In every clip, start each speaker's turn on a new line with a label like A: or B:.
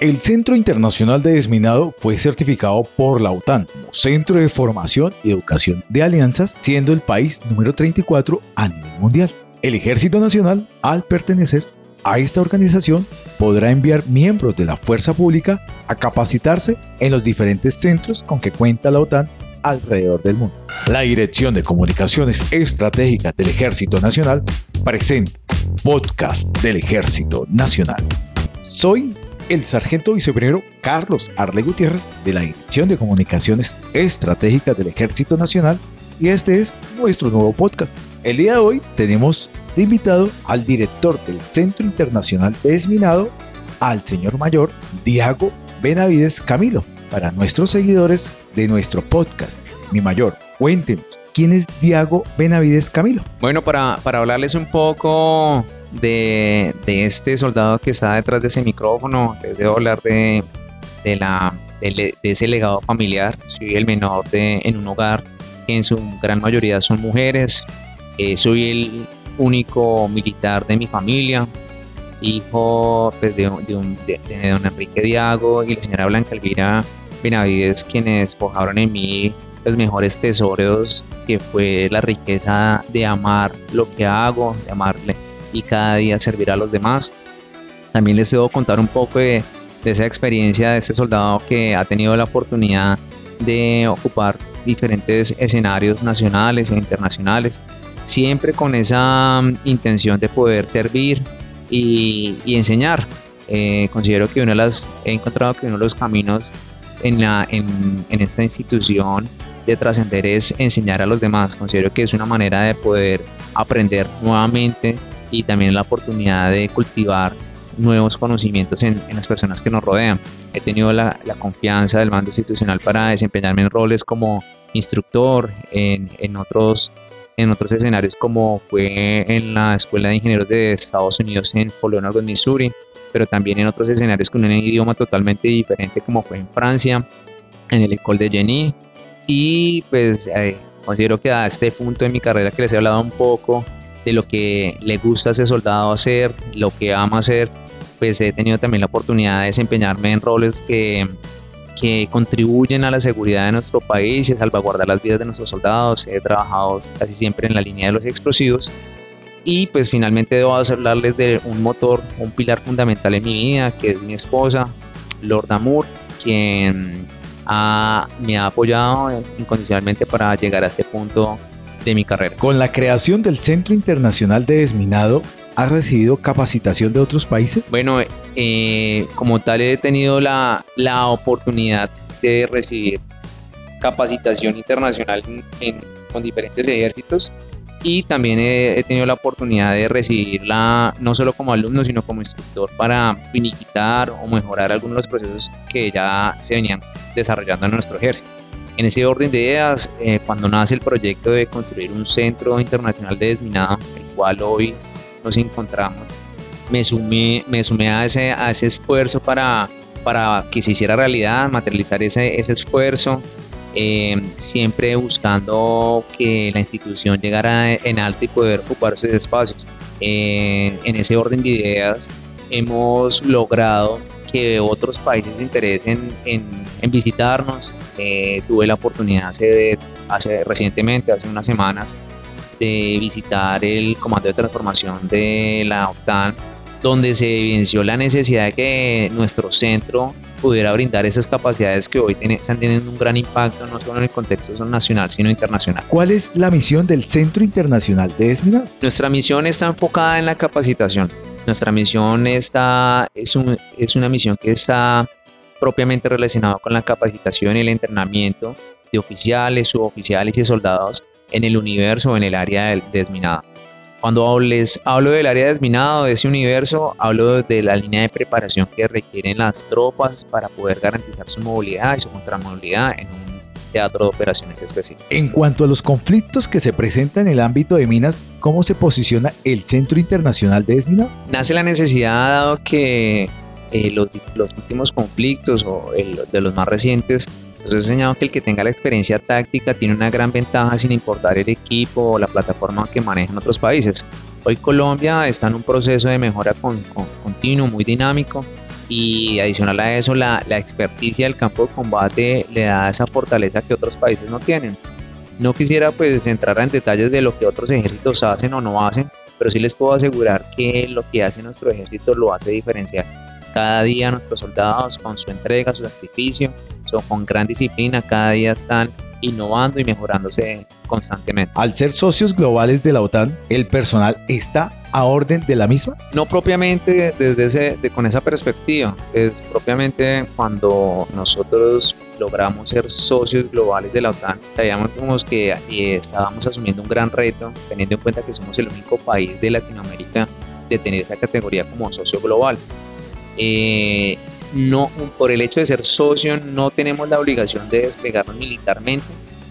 A: El Centro Internacional de Desminado fue certificado por la OTAN como Centro de Formación y Educación de Alianzas, siendo el país número 34 a nivel mundial. El Ejército Nacional, al pertenecer a esta organización, podrá enviar miembros de la fuerza pública a capacitarse en los diferentes centros con que cuenta la OTAN alrededor del mundo. La Dirección de Comunicaciones Estratégicas del Ejército Nacional presenta podcast del Ejército Nacional. Soy el sargento viceprimero Carlos Arle Gutiérrez de la Dirección de Comunicaciones Estratégicas del Ejército Nacional y este es nuestro nuevo podcast. El día de hoy tenemos de invitado al director del Centro Internacional de Desminado, al señor mayor Diago Benavides Camilo. Para nuestros seguidores de nuestro podcast, mi mayor, cuéntenos, ¿quién es Diago Benavides Camilo?
B: Bueno, para, para hablarles un poco de, este soldado que está detrás de ese micrófono, les debo hablar de, de, la, de, ese legado familiar. Soy el menor de, en un hogar que en su gran mayoría son mujeres. Eh, soy el único militar de mi familia, hijo pues, de, de, don Enrique Diago y la señora Blanca Elvira Benavides, quienes forjaron en mí los mejores tesoros que fue la riqueza de amar lo que hago, de amarle y cada día servir a los demás. También les debo contar un poco de, esa experiencia de este soldado que ha tenido la oportunidad de ocupar diferentes escenarios nacionales e internacionales, siempre con esa mm, intención de poder servir y, enseñar. Eh, considero que uno de las, he encontrado que uno de los caminos en, la, en, en esta institución de trascender es enseñar a los demás. Considero que es una manera de poder aprender nuevamente y también la oportunidad de cultivar nuevos conocimientos en, las personas que nos rodean. He tenido la, confianza del mando institucional para desempeñarme en roles como instructor en, en, otros, en otros escenarios como fue en la Escuela de Ingenieros de Estados Unidos en Polo Missouri, pero también en otros escenarios con un idioma totalmente diferente como fue en Francia, en el École de Genie. Y pues eh, considero que a este punto de mi carrera que les he hablado un poco, de lo que le gusta a ese soldado hacer, lo que ama hacer, pues he tenido también la oportunidad de desempeñarme en roles que, que contribuyen a la seguridad de nuestro país y a salvaguardar las vidas de nuestros soldados. He trabajado casi siempre en la línea de los explosivos y pues finalmente debo hablarles de un motor, un pilar fundamental en mi vida, que es mi esposa, Lord Amour, quien me ha apoyado incondicionalmente para llegar a este punto de mi carrera.
A: Con la creación del Centro Internacional de Desminado, ¿has recibido capacitación de otros países?
B: Bueno, eh, como tal he tenido la, la, oportunidad de recibir capacitación internacional con diferentes ejércitos y también he, tenido la oportunidad de recibirla no solo como alumno, sino como instructor para finiquitar o mejorar algunos de los procesos que ya se venían desarrollando en nuestro ejército. En ese orden de ideas, eh, cuando nace el proyecto de construir un centro internacional de desminado, el cual hoy nos encontramos, me sumé, me sumé a, ese, a ese esfuerzo para, para que se hiciera realidad, materializar ese, ese esfuerzo, eh, siempre buscando que la institución llegara en alto y poder ocupar esos espacios. en ese orden de ideas, hemos logrado que otros países se interesen en, en visitarnos, eh, tuve la oportunidad hace, hace, recientemente, hace unas semanas, de visitar el Comando de Transformación de la OTAN, donde se evidenció la necesidad de que nuestro centro pudiera brindar esas capacidades que hoy están teniendo un gran impacto no solo en el contexto nacional, sino internacional.
A: ¿Cuál es la misión del Centro Internacional de Desminado?
B: Nuestra misión está enfocada en la capacitación. Nuestra misión está, es, un, es una misión que está propiamente relacionado con la capacitación y el entrenamiento de oficiales, suboficiales y soldados en el universo o en el área del desminado. Cuando les hablo del área desminado, de ese universo, hablo de la línea de preparación que requieren las tropas para poder garantizar su movilidad y su contramovilidad en un teatro de operaciones específico.
A: En cuanto a los conflictos que se presentan en el ámbito de minas, ¿cómo se posiciona el Centro Internacional de Desminado?
B: Nace la necesidad, dado que eh, los, últimos conflictos o de los más recientes, nos ha enseñado que el que tenga la experiencia táctica tiene una gran ventaja sin importar el equipo o la plataforma que manejan otros países. Hoy Colombia está en un proceso de mejora con, continuo, muy dinámico, y adicional a eso la, la experticia del campo de combate le da esa fortaleza que otros países no tienen. No quisiera pues entrar en detalles de lo que otros ejércitos hacen o no hacen, pero sí les puedo asegurar que lo que hace nuestro ejército lo hace diferenciar. Cada día nuestros soldados con su entrega, su sacrificio, son con gran disciplina, cada día están innovando y mejorándose constantemente.
A: Al ser socios globales de la OTAN, ¿el personal está a orden de la misma?
B: No propiamente desde ese, con esa perspectiva, es propiamente cuando nosotros logramos ser socios globales de la OTAN, sabíamos que eh, estábamos asumiendo un gran reto, teniendo en cuenta que somos el único país de Latinoamérica de tener esa categoría como socio global. Eh, no, por el hecho de ser socio no tenemos la obligación de desplegarnos militarmente,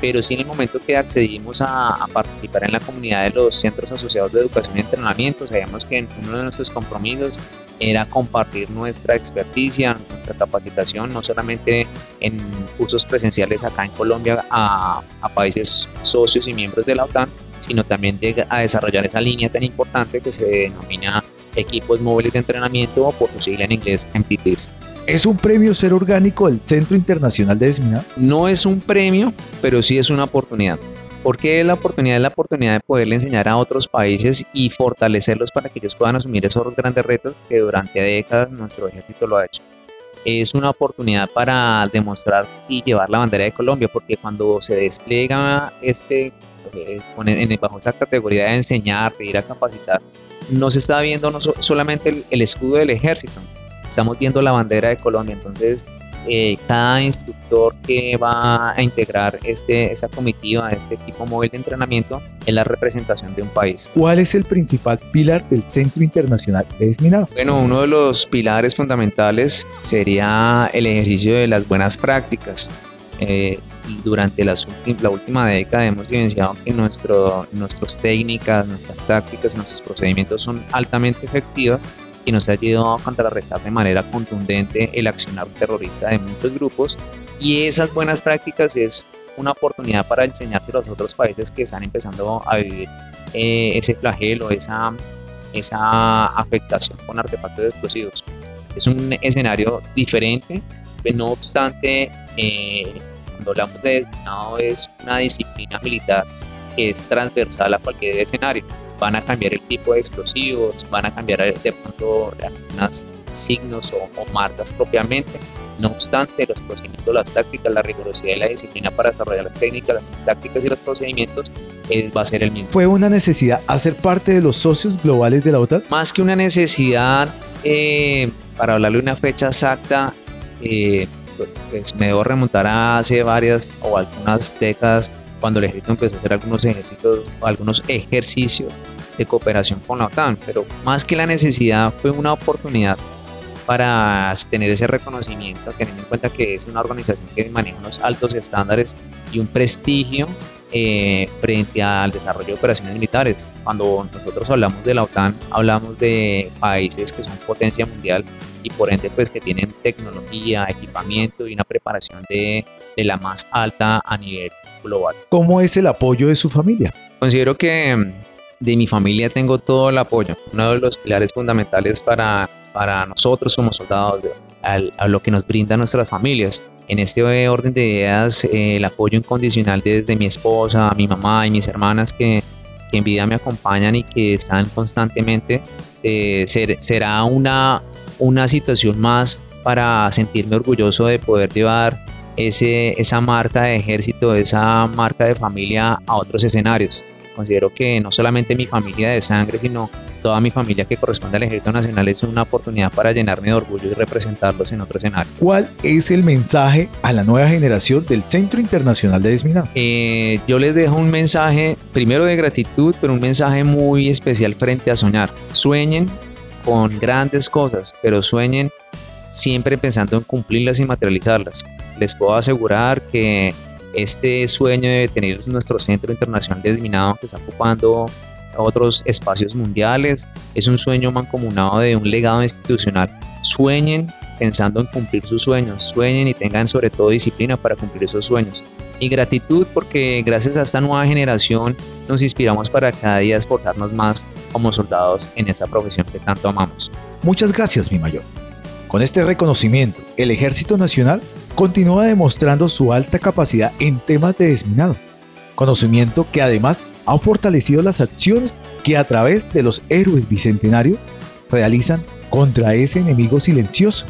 B: pero sí en el momento que accedimos a, participar en la comunidad de los centros asociados de educación y entrenamiento, sabíamos que uno de nuestros compromisos era compartir nuestra experticia, nuestra capacitación, no solamente en cursos presenciales acá en Colombia a, a países socios y miembros de la OTAN, sino también a desarrollar esa línea tan importante que se denomina equipos móviles de entrenamiento o por su sigla en inglés MPTs.
A: ¿Es un premio ser orgánico del Centro Internacional de Desminado?
B: No es un premio, pero sí es una oportunidad. ¿Por qué la oportunidad es la oportunidad de poderle enseñar a otros países y fortalecerlos para que ellos puedan asumir esos grandes retos que durante décadas nuestro ejército lo ha hecho? Es una oportunidad para demostrar y llevar la bandera de Colombia, porque cuando se despliega este, eh, bajo esa categoría de enseñar, de ir a capacitar, no se está viendo no solamente el, escudo del ejército, estamos viendo la bandera de Colombia. Entonces, eh, cada instructor que va a integrar este, esta comitiva, este equipo móvil de entrenamiento, es la representación de un país.
A: ¿Cuál es el principal pilar del Centro Internacional de Desminado?
B: Bueno, uno de los pilares fundamentales sería el ejercicio de las buenas prácticas. Eh, durante las la última década hemos evidenciado que nuestro, nuestras técnicas, nuestras tácticas, nuestros procedimientos son altamente efectivos y nos ha ayudado a contrarrestar de manera contundente el accionar terrorista de muchos grupos y esas buenas prácticas es una oportunidad para enseñarte a los otros países que están empezando a vivir eh, ese flagelo, esa, esa afectación con artefactos explosivos. Es un escenario diferente, no obstante, eh, cuando hablamos de destinado es una disciplina militar que es transversal a cualquier escenario. Van a cambiar el tipo de explosivos, van a cambiar de pronto algunos signos o, marcas propiamente. No obstante, los procedimientos, las tácticas, la rigurosidad y la disciplina para desarrollar las técnicas, las tácticas y los procedimientos va a ser el mismo.
A: ¿Fue una necesidad hacer parte de los socios globales de la OTAN?
B: Más que una necesidad, eh, para hablarle de una fecha exacta, eh, pues me debo remontar a hace varias o algunas décadas cuando el ejército empezó a hacer algunos ejercicios, algunos ejercicios de cooperación con la OTAN, pero más que la necesidad fue una oportunidad para tener ese reconocimiento, teniendo en cuenta que es una organización que maneja unos altos estándares y un prestigio eh, frente al desarrollo de operaciones militares. Cuando nosotros hablamos de la OTAN, hablamos de países que son potencia mundial y por ende pues que tienen tecnología, equipamiento y una preparación de, de la más alta a nivel global.
A: ¿Cómo es el apoyo de su familia?
B: Considero que de mi familia tengo todo el apoyo. Uno de los pilares fundamentales para, para nosotros como soldados, a lo que nos brindan nuestras familias. En este orden de ideas, eh, el apoyo incondicional desde mi esposa, mi mamá y mis hermanas que, que en vida me acompañan y que están constantemente, eh, será una, una situación más para sentirme orgulloso de poder llevar ese, esa marca de ejército, esa marca de familia a otros escenarios. Considero que no solamente mi familia de sangre, sino toda mi familia que corresponde al Ejército Nacional es una oportunidad para llenarme de orgullo y representarlos en otro escenario.
A: ¿Cuál es el mensaje a la nueva generación del Centro Internacional de Desminado?
B: Eh, yo les dejo un mensaje, primero de gratitud, pero un mensaje muy especial frente a soñar. Sueñen con grandes cosas, pero sueñen siempre pensando en cumplirlas y materializarlas. Les puedo asegurar que este sueño de tener nuestro centro internacional desminado que está ocupando otros espacios mundiales es un sueño mancomunado de un legado institucional. Sueñen pensando en cumplir sus sueños, sueñen y tengan sobre todo disciplina para cumplir esos sueños. Y gratitud porque gracias a esta nueva generación nos inspiramos para cada día esforzarnos más como soldados en esta profesión que tanto amamos.
A: Muchas gracias, mi mayor. Con este reconocimiento, el Ejército Nacional continúa demostrando su alta capacidad en temas de desminado, conocimiento que además ha fortalecido las acciones que a través de los héroes bicentenarios realizan contra ese enemigo silencioso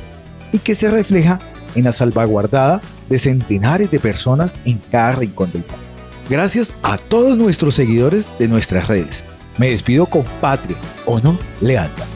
A: y que se refleja en la salvaguardada de centenares de personas en cada rincón del país. Gracias a todos nuestros seguidores de nuestras redes. Me despido con patria, honor, lealtad.